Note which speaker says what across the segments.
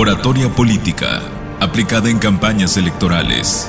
Speaker 1: Oratoria Política, aplicada en campañas electorales.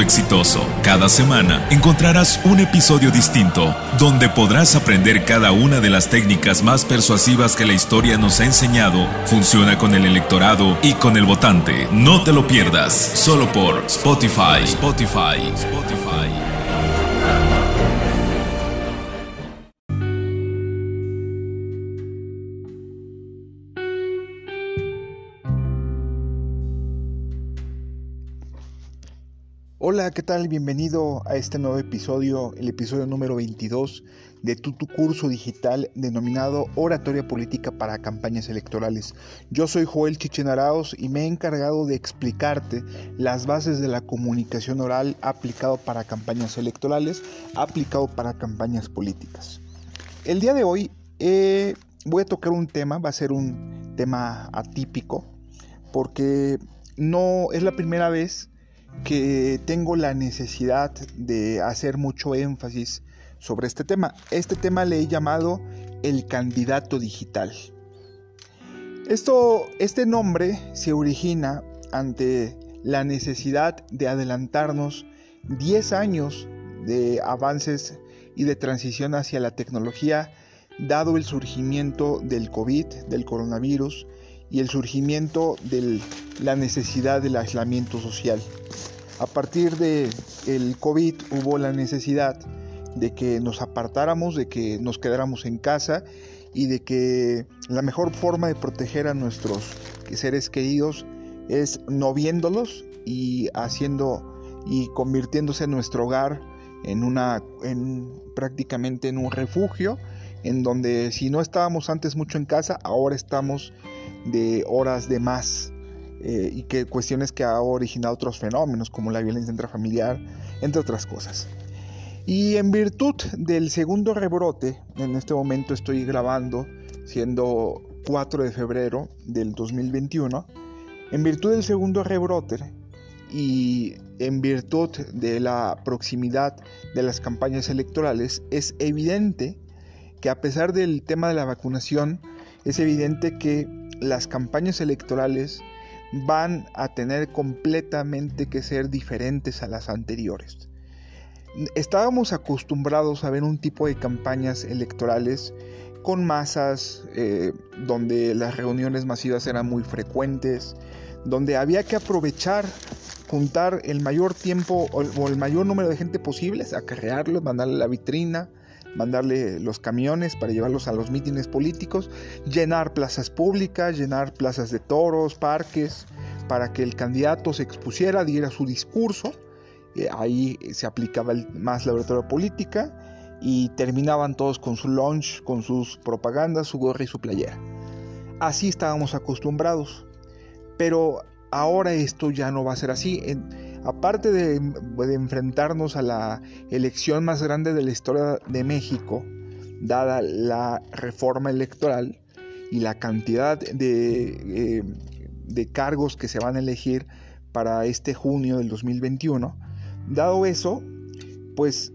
Speaker 1: exitoso. Cada semana encontrarás un episodio distinto donde podrás aprender cada una de las técnicas más persuasivas que la historia nos ha enseñado. Funciona con el electorado y con el votante. No te lo pierdas, solo por Spotify. Spotify. Spotify.
Speaker 2: Hola, ¿qué tal? Bienvenido a este nuevo episodio, el episodio número 22 de tu, curso digital denominado Oratoria Política para Campañas Electorales. Yo soy Joel Chichenaraos y me he encargado de explicarte las bases de la comunicación oral aplicado para campañas electorales, aplicado para campañas políticas. El día de hoy eh, voy a tocar un tema, va a ser un tema atípico, porque no es la primera vez que tengo la necesidad de hacer mucho énfasis sobre este tema. Este tema le he llamado el candidato digital. Esto, este nombre se origina ante la necesidad de adelantarnos 10 años de avances y de transición hacia la tecnología, dado el surgimiento del COVID, del coronavirus, y el surgimiento de la necesidad del aislamiento social. A partir del el COVID hubo la necesidad de que nos apartáramos, de que nos quedáramos en casa y de que la mejor forma de proteger a nuestros seres queridos es no viéndolos y haciendo y convirtiéndose nuestro hogar en una en prácticamente en un refugio en donde si no estábamos antes mucho en casa, ahora estamos de horas de más eh, y que cuestiones que ha originado otros fenómenos como la violencia intrafamiliar, entre otras cosas. Y en virtud del segundo rebrote, en este momento estoy grabando, siendo 4 de febrero del 2021, en virtud del segundo rebrote y en virtud de la proximidad de las campañas electorales, es evidente que a pesar del tema de la vacunación, es evidente que las campañas electorales van a tener completamente que ser diferentes a las anteriores. Estábamos acostumbrados a ver un tipo de campañas electorales con masas, eh, donde las reuniones masivas eran muy frecuentes, donde había que aprovechar, juntar el mayor tiempo o el mayor número de gente posible, acarrearlos, mandarle la vitrina, mandarle los camiones para llevarlos a los mítines políticos, llenar plazas públicas, llenar plazas de toros, parques, para que el candidato se expusiera, diera su discurso. Eh, ahí se aplicaba más la oratoria política y terminaban todos con su lunch, con sus propagandas, su gorra y su playera. Así estábamos acostumbrados. Pero ahora esto ya no va a ser así aparte de, enfrentarnos a la elección más grande de la historia de México, dada la reforma electoral y la cantidad de, eh, de cargos que se van a elegir para este junio del 2021, dado eso, pues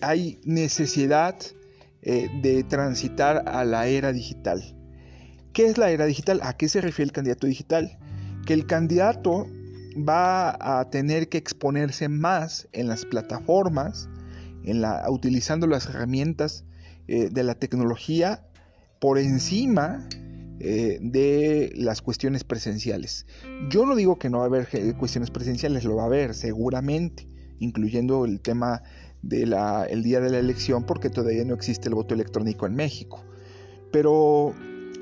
Speaker 2: hay necesidad eh, de transitar a la era digital. ¿Qué es la era digital? ¿A qué se refiere el candidato digital? Que el candidato va a tener que exponerse más en las plataformas, en la, utilizando las herramientas eh, de la tecnología por encima eh, de las cuestiones presenciales. Yo no digo que no va a haber cuestiones presenciales, lo va a haber seguramente, incluyendo el tema del día de la elección, porque todavía no existe el voto electrónico en México. Pero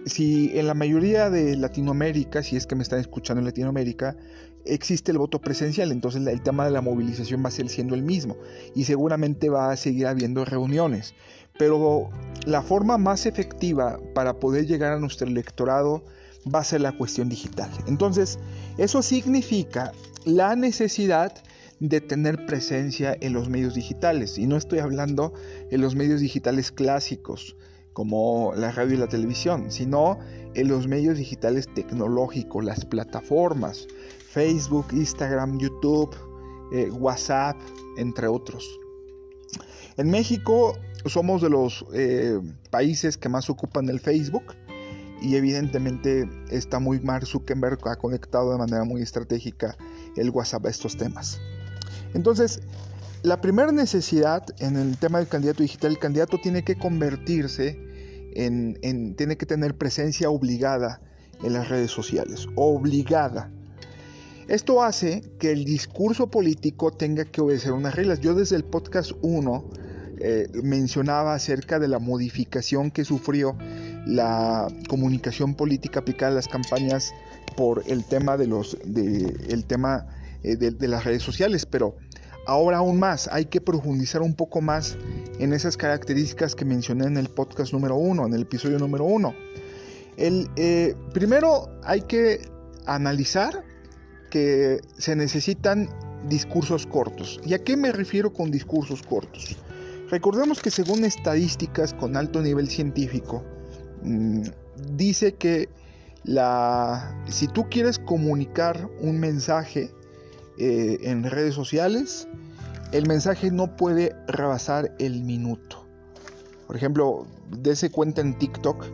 Speaker 2: si en la mayoría de Latinoamérica, si es que me están escuchando en Latinoamérica, existe el voto presencial, entonces el tema de la movilización va a ser siendo el mismo y seguramente va a seguir habiendo reuniones. Pero la forma más efectiva para poder llegar a nuestro electorado va a ser la cuestión digital. Entonces, eso significa la necesidad de tener presencia en los medios digitales. Y no estoy hablando en los medios digitales clásicos, como la radio y la televisión, sino en los medios digitales tecnológicos, las plataformas, Facebook, Instagram, YouTube, eh, WhatsApp, entre otros. En México somos de los eh, países que más ocupan el Facebook y evidentemente está muy Mark Zuckerberg ha conectado de manera muy estratégica el WhatsApp a estos temas. Entonces, la primera necesidad en el tema del candidato digital, el candidato tiene que convertirse en, en, tiene que tener presencia obligada en las redes sociales, obligada. Esto hace que el discurso político tenga que obedecer unas reglas. Yo desde el podcast 1 eh, mencionaba acerca de la modificación que sufrió la comunicación política aplicada a las campañas por el tema de los de, el tema eh, de, las redes sociales, pero ahora aún más hay que profundizar un poco más en esas características que mencioné en el podcast número uno, en el episodio número uno. El, eh, primero hay que analizar que se necesitan discursos cortos. ¿Y a qué me refiero con discursos cortos? Recordemos que según estadísticas con alto nivel científico, mm, dice que la, si tú quieres comunicar un mensaje eh, en redes sociales, el mensaje no puede rebasar el minuto. Por ejemplo, dése cuenta en TikTok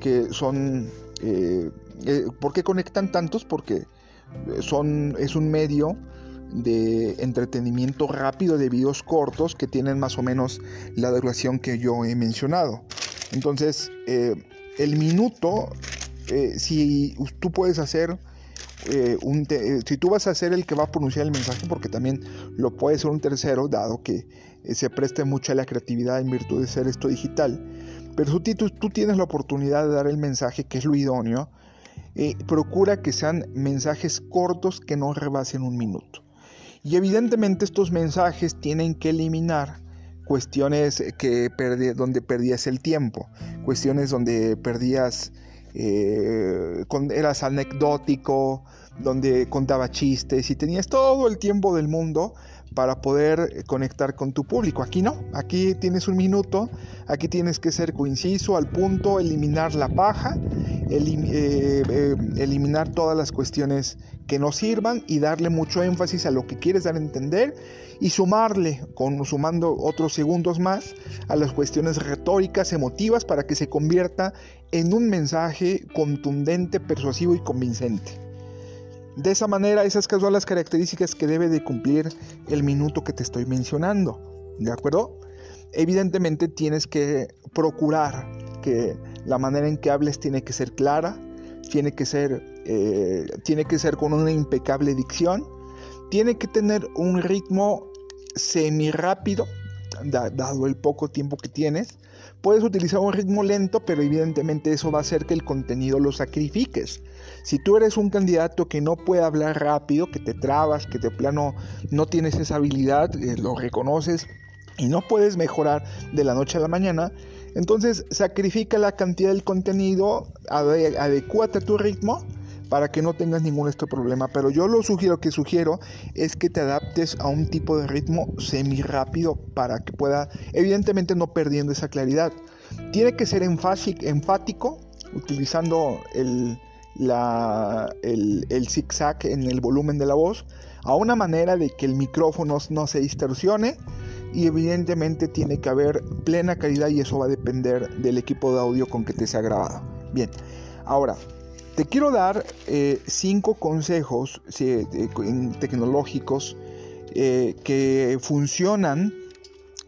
Speaker 2: que son... Eh, eh, ¿Por qué conectan tantos? Porque son, es un medio de entretenimiento rápido de videos cortos que tienen más o menos la duración que yo he mencionado. Entonces, eh, el minuto, si tú puedes hacer eh, un si tú vas a ser el que va a pronunciar el mensaje, porque también lo puede ser un tercero, dado que se preste mucho a la creatividad en virtud de ser esto digital. Pero tú, tú tienes la oportunidad de dar el mensaje, que es lo idóneo, procura que sean mensajes cortos que no rebasen un minuto. Y evidentemente estos mensajes tienen que eliminar cuestiones que donde perdías el tiempo, cuestiones donde perdías, eh, eras anecdótico, donde contaba chistes y tenías todo el tiempo del mundo para poder conectar con tu público. Aquí no, aquí tienes un minuto, aquí tienes que ser coinciso, al punto, eliminar la paja, eh, eh, eliminar todas las cuestiones que no sirvan y darle mucho énfasis a lo que quieres dar a entender y sumarle, con, sumando otros segundos más, a las cuestiones retóricas, emotivas, para que se convierta en un mensaje contundente, persuasivo y convincente. De esa manera, esas son las características que debe de cumplir el minuto que te estoy mencionando. ¿De acuerdo? Evidentemente tienes que procurar que la manera en que hables tiene que ser clara, tiene que ser, eh, tiene que ser con una impecable dicción, tiene que tener un ritmo semi rápido, dado el poco tiempo que tienes. Puedes utilizar un ritmo lento, pero evidentemente eso va a hacer que el contenido lo sacrifiques. Si tú eres un candidato que no puede hablar rápido, que te trabas, que de plano no tienes esa habilidad, eh, lo reconoces y no puedes mejorar de la noche a la mañana, entonces sacrifica la cantidad del contenido, adecuate a tu ritmo para que no tengas ningún este problema. Pero yo lo sugiero que sugiero es que te adaptes a un tipo de ritmo semi rápido para que pueda, evidentemente no perdiendo esa claridad. Tiene que ser enfático, utilizando el, la, el, el zigzag en el volumen de la voz, a una manera de que el micrófono no se distorsione y evidentemente tiene que haber plena calidad y eso va a depender del equipo de audio con que te sea grabado. Bien, ahora te quiero dar eh, cinco consejos tecnológicos eh, que funcionan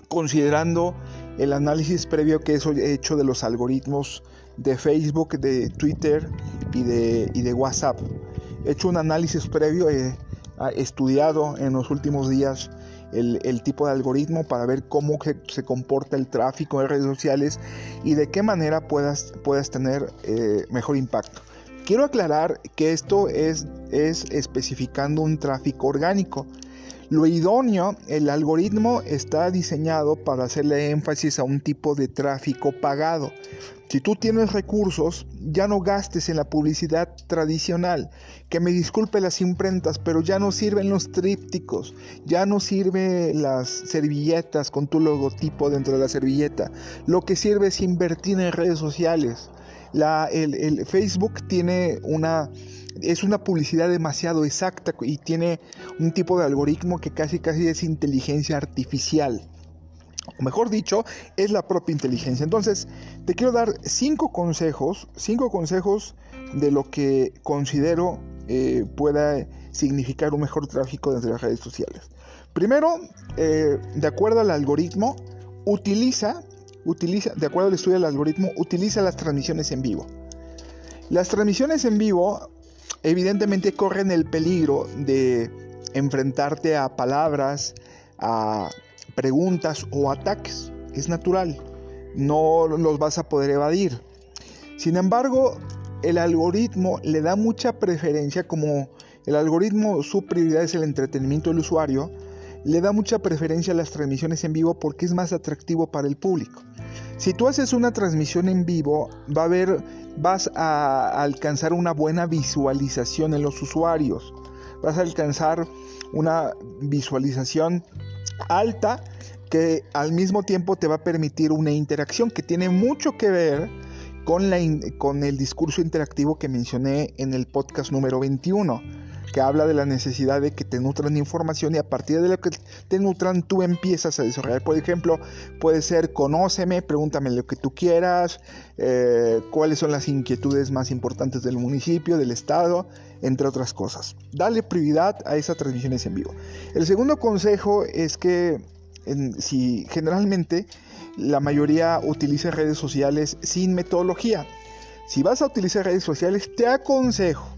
Speaker 2: considerando el análisis previo que he hecho de los algoritmos de Facebook, de Twitter y de, WhatsApp. He hecho un análisis previo, he estudiado en los últimos días el, tipo de algoritmo para ver cómo se comporta el tráfico en redes sociales y de qué manera puedas, puedas tener eh, mejor impacto. Quiero aclarar que esto es, es especificando un tráfico orgánico. Lo idóneo, el algoritmo está diseñado para hacerle énfasis a un tipo de tráfico pagado. Si tú tienes recursos, ya no gastes en la publicidad tradicional. Que me disculpe las imprentas, pero ya no sirven los trípticos, ya no sirven las servilletas con tu logotipo dentro de la servilleta. Lo que sirve es invertir en redes sociales. La, el Facebook tiene una es una publicidad demasiado exacta y tiene un tipo de algoritmo que casi casi es inteligencia artificial. O mejor dicho, es la propia inteligencia. Entonces, te quiero dar cinco consejos, cinco consejos de lo que considero eh, pueda significar un mejor tráfico desde las redes sociales. Primero, eh, de acuerdo al algoritmo, utiliza, utiliza, de acuerdo al estudio del algoritmo, utiliza las transmisiones en vivo. Las transmisiones en vivo evidentemente corren el peligro de enfrentarte a palabras, a preguntas o ataques. Es natural, no los vas a poder evadir. Sin embargo, el algoritmo le da mucha preferencia, como el algoritmo su prioridad es el entretenimiento del usuario, le da mucha preferencia a las transmisiones en vivo porque es más atractivo para el público. Si tú haces una transmisión en vivo, va a haber vas a alcanzar una buena visualización en los usuarios. Vas a alcanzar una visualización alta que al mismo tiempo te va a permitir una interacción que tiene mucho que ver con, la, con el discurso interactivo que mencioné en el podcast número 21 que habla de la necesidad de que te nutran información y a partir de lo que te nutran tú empiezas a desarrollar. Por ejemplo, puede ser conóceme, pregúntame lo que tú quieras, eh, cuáles son las inquietudes más importantes del municipio, del estado, entre otras cosas. Dale prioridad a esas transmisiones en vivo. El segundo consejo es que si generalmente la mayoría utiliza redes sociales sin metodología. Si vas a utilizar redes sociales, te aconsejo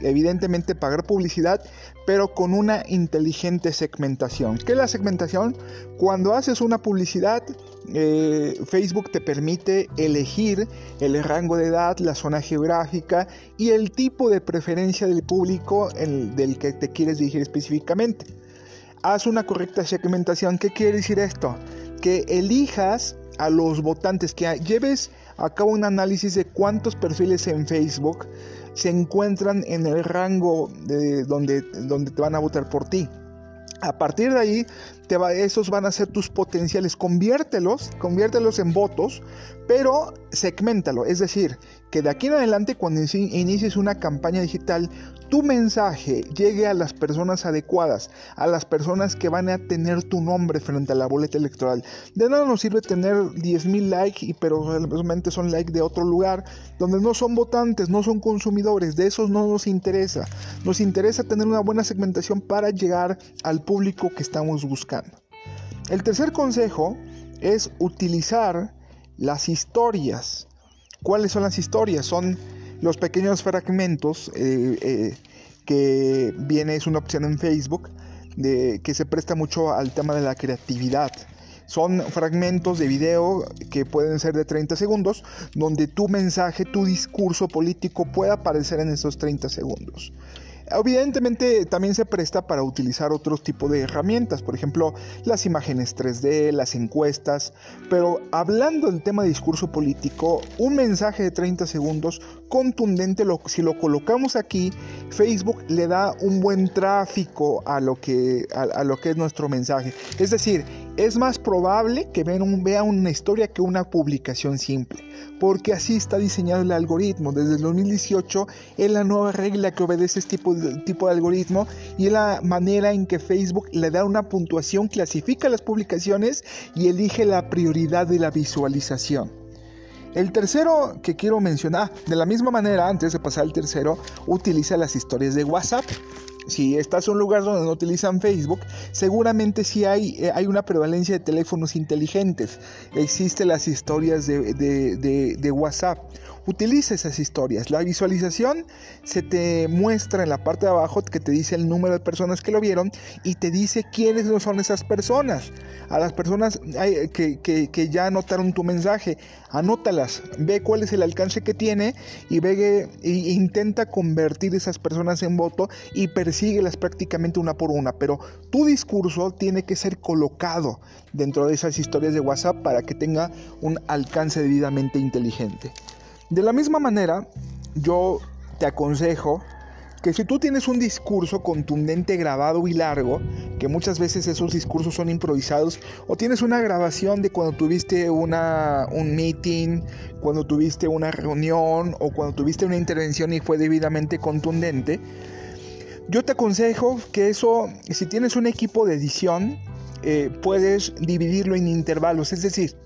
Speaker 2: evidentemente pagar publicidad, pero con una inteligente segmentación. ¿Qué es la segmentación? Cuando haces una publicidad, eh, Facebook te permite elegir el rango de edad, la zona geográfica y el tipo de preferencia del público del que te quieres dirigir específicamente. Haz una correcta segmentación. ¿Qué quiere decir esto? Que elijas a los votantes, que lleves a cabo un análisis de cuántos perfiles en Facebook se encuentran en el rango de donde, donde te van a votar por ti. A partir de ahí, te va, esos van a ser tus potenciales. Conviértelos, conviértelos en votos, pero segmentalo. Es decir, que de aquí en adelante, cuando inicies una campaña digital, tu mensaje llegue a las personas adecuadas, a las personas que van a tener tu nombre frente a la boleta electoral. De nada nos sirve tener 10.000 likes, pero realmente son likes de otro lugar, donde no son votantes, no son consumidores, de esos no nos interesa. Nos interesa tener una buena segmentación para llegar al público que estamos buscando. El tercer consejo es utilizar las historias. ¿Cuáles son las historias? Son los pequeños fragmentos eh, eh, que viene, es una opción en Facebook, que se presta mucho al tema de la creatividad. Son fragmentos de video que pueden ser de 30 segundos, donde tu mensaje, tu discurso político pueda aparecer en esos 30 segundos. Evidentemente también se presta para utilizar otros tipos de herramientas, por ejemplo las imágenes 3D, las encuestas, pero hablando del tema de discurso político, un mensaje de 30 segundos contundente, si lo colocamos aquí, Facebook le da un buen tráfico a lo que, a, lo que es nuestro mensaje. Es decir, es más probable que vean una historia que una publicación simple, porque así está diseñado el algoritmo. Desde el 2018 es la nueva regla que obedece este tipo de, tipo de algoritmo y es la manera en que Facebook le da una puntuación, clasifica las publicaciones y elige la prioridad de la visualización. El tercero que quiero mencionar, de la misma manera, antes de pasar al tercero, utiliza las historias de WhatsApp si estás en un lugar donde no utilizan Facebook, seguramente sí hay, eh, hay una prevalencia de teléfonos inteligentes. Existen las historias de, WhatsApp. Utiliza esas historias. La visualización se te muestra en la parte de abajo que te dice el número de personas que lo vieron y te dice quiénes son esas personas. A las personas que, ya anotaron tu mensaje, anótalas, ve cuál es el alcance que tiene y ve e intenta convertir esas personas en voto y persíguelas prácticamente una por una. Pero tu discurso tiene que ser colocado dentro de esas historias de WhatsApp para que tenga un alcance debidamente inteligente. De la misma manera, yo te aconsejo que si tú tienes un discurso contundente, grabado y largo, que muchas veces esos discursos son improvisados, o tienes una grabación de cuando tuviste una, un meeting, cuando tuviste una reunión o cuando tuviste una intervención y fue debidamente contundente, yo te aconsejo que eso, si tienes un equipo de edición, eh, puedes dividirlo en intervalos, es decir,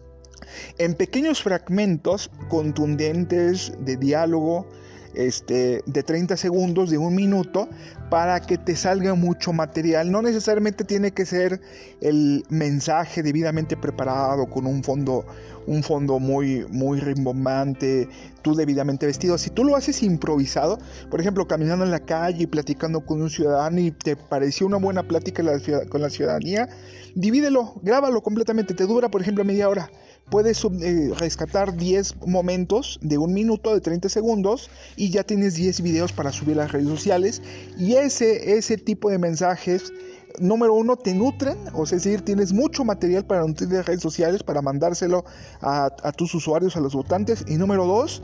Speaker 2: en pequeños fragmentos contundentes de diálogo este, de 30 segundos, de un minuto, para que te salga mucho material. No necesariamente tiene que ser el mensaje debidamente preparado con un fondo, un fondo muy, muy rimbombante, tú debidamente vestido. Si tú lo haces improvisado, por ejemplo, caminando en la calle y platicando con un ciudadano y te pareció una buena plática con la ciudadanía, divídelo, grábalo completamente. Te dura, por ejemplo, media hora puedes eh, rescatar 10 momentos de un minuto, de 30 segundos, y ya tienes 10 videos para subir a las redes sociales. Y ese, ese tipo de mensajes, número uno, te nutren, o sea, es decir, tienes mucho material para nutrir de redes sociales, para mandárselo a, tus usuarios, a los votantes. Y número dos,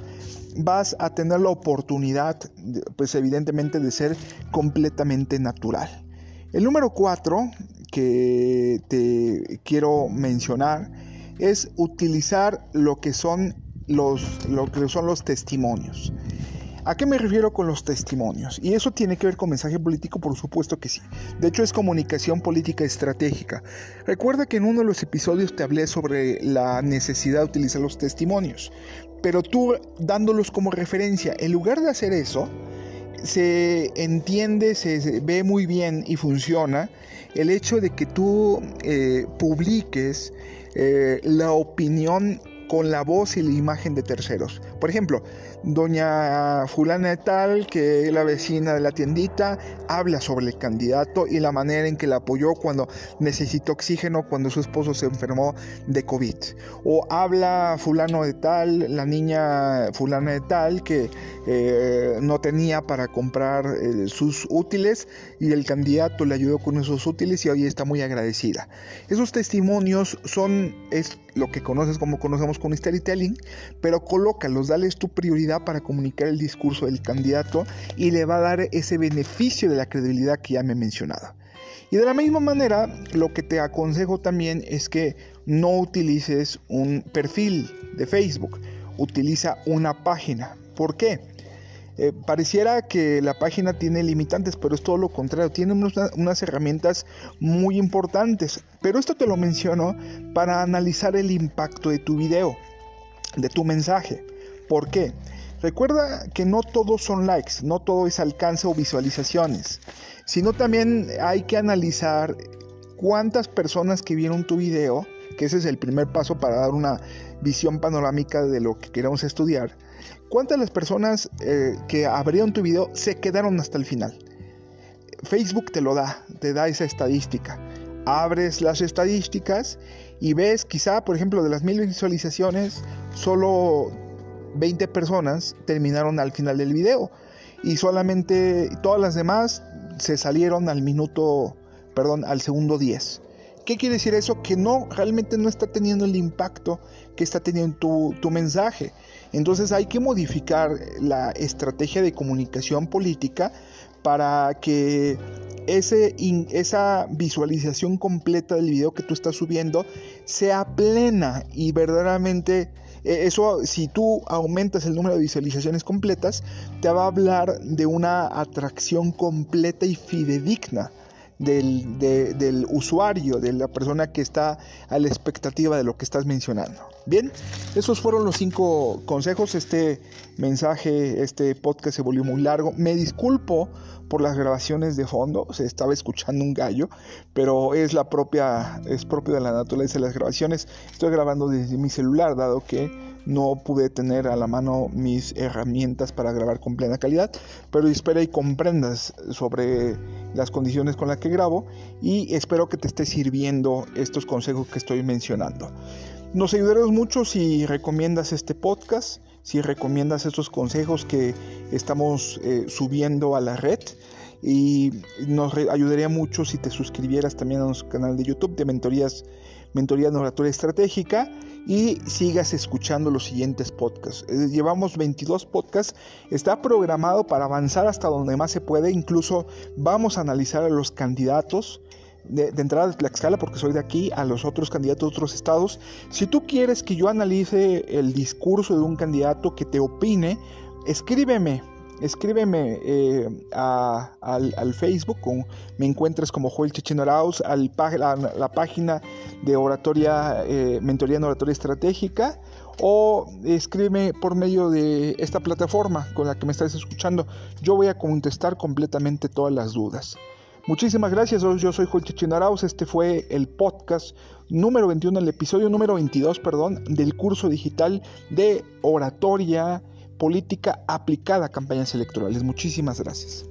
Speaker 2: vas a tener la oportunidad, pues evidentemente, de ser completamente natural. El número cuatro que te quiero mencionar es utilizar lo que son los, lo que son los testimonios. ¿A qué me refiero con los testimonios? Y eso tiene que ver con mensaje político, por supuesto que sí. De hecho, es comunicación política estratégica. Recuerda que en uno de los episodios te hablé sobre la necesidad de utilizar los testimonios, pero tú dándolos como referencia, en lugar de hacer eso, se entiende, se ve muy bien y funciona el hecho de que tú eh, publiques eh, la opinión con la voz y la imagen de terceros. Por ejemplo, doña fulana de tal, que es la vecina de la tiendita, habla sobre el candidato y la manera en que la apoyó cuando necesitó oxígeno, cuando su esposo se enfermó de COVID. O habla fulano de tal, la niña fulana de tal, que eh, no tenía para comprar sus útiles y el candidato le ayudó con esos útiles y hoy está muy agradecida. Esos testimonios son lo que conoces como conocemos con storytelling, pero colócalos, dales tu prioridad para comunicar el discurso del candidato y le va a dar ese beneficio de la credibilidad que ya me he mencionado. Y de la misma manera, lo que te aconsejo también es que no utilices un perfil de Facebook, utiliza una página. ¿Por qué? Eh, pareciera que la página tiene limitantes, pero es todo lo contrario, tiene unas herramientas muy importantes. Pero esto te lo menciono para analizar el impacto de tu video, de tu mensaje. ¿Por qué? Recuerda que no todos son likes, no todo es alcance o visualizaciones, sino también hay que analizar cuántas personas que vieron tu video, que ese es el primer paso para dar una visión panorámica de lo que queremos estudiar, ¿Cuántas las personas eh, que abrieron tu video se quedaron hasta el final? Facebook te lo da, te da esa estadística. Abres las estadísticas y ves quizá, por ejemplo, de las mil visualizaciones, solo 20 personas terminaron al final del video y solamente todas las demás se salieron al minuto, perdón, al segundo 10. ¿Qué quiere decir eso? Que no, realmente no está teniendo el impacto que está teniendo tu, tu mensaje. Entonces hay que modificar la estrategia de comunicación política para que ese, esa visualización completa del video que tú estás subiendo sea plena y verdaderamente e, eso si tú aumentas el número de visualizaciones completas te va a hablar de una atracción completa y fidedigna del, del, usuario, de la persona que está a la expectativa de lo que estás mencionando. Bien, esos fueron los cinco consejos. Este mensaje, este podcast se volvió muy largo. Me disculpo por las grabaciones de fondo, se estaba escuchando un gallo, pero es la propia, es propio de la naturaleza de las grabaciones. Estoy grabando desde mi celular, dado que no pude tener a la mano mis herramientas para grabar con plena calidad, pero espero y comprendas sobre las condiciones con las que grabo y espero que te esté sirviendo estos consejos que estoy mencionando. Nos ayudaremos mucho si recomiendas este podcast, si recomiendas estos consejos que estamos eh, subiendo a la red y nos ayudaría mucho si te suscribieras también a nuestro canal de YouTube de Mentorías, Mentoría de Oratoria Estratégica y sigas escuchando los siguientes podcasts. Eh, llevamos 22 podcasts, está programado para avanzar hasta donde más se puede, incluso vamos a analizar a los candidatos de, entrada de Tlaxcala, porque soy de aquí, a los otros candidatos de otros estados. Si tú quieres que yo analice el discurso de un candidato, que te opine, escríbeme escríbeme eh, al, Facebook, me encuentras como Joel Checheno Arauz, al, la, la, página de oratoria, eh, mentoría en oratoria estratégica, o escríbeme por medio de esta plataforma con la que me estás escuchando. Yo voy a contestar completamente todas las dudas. Muchísimas gracias, yo soy Joel Checheno este fue el podcast número 21, el episodio número 22, perdón, del curso digital de oratoria política aplicada a campañas electorales. Muchísimas gracias.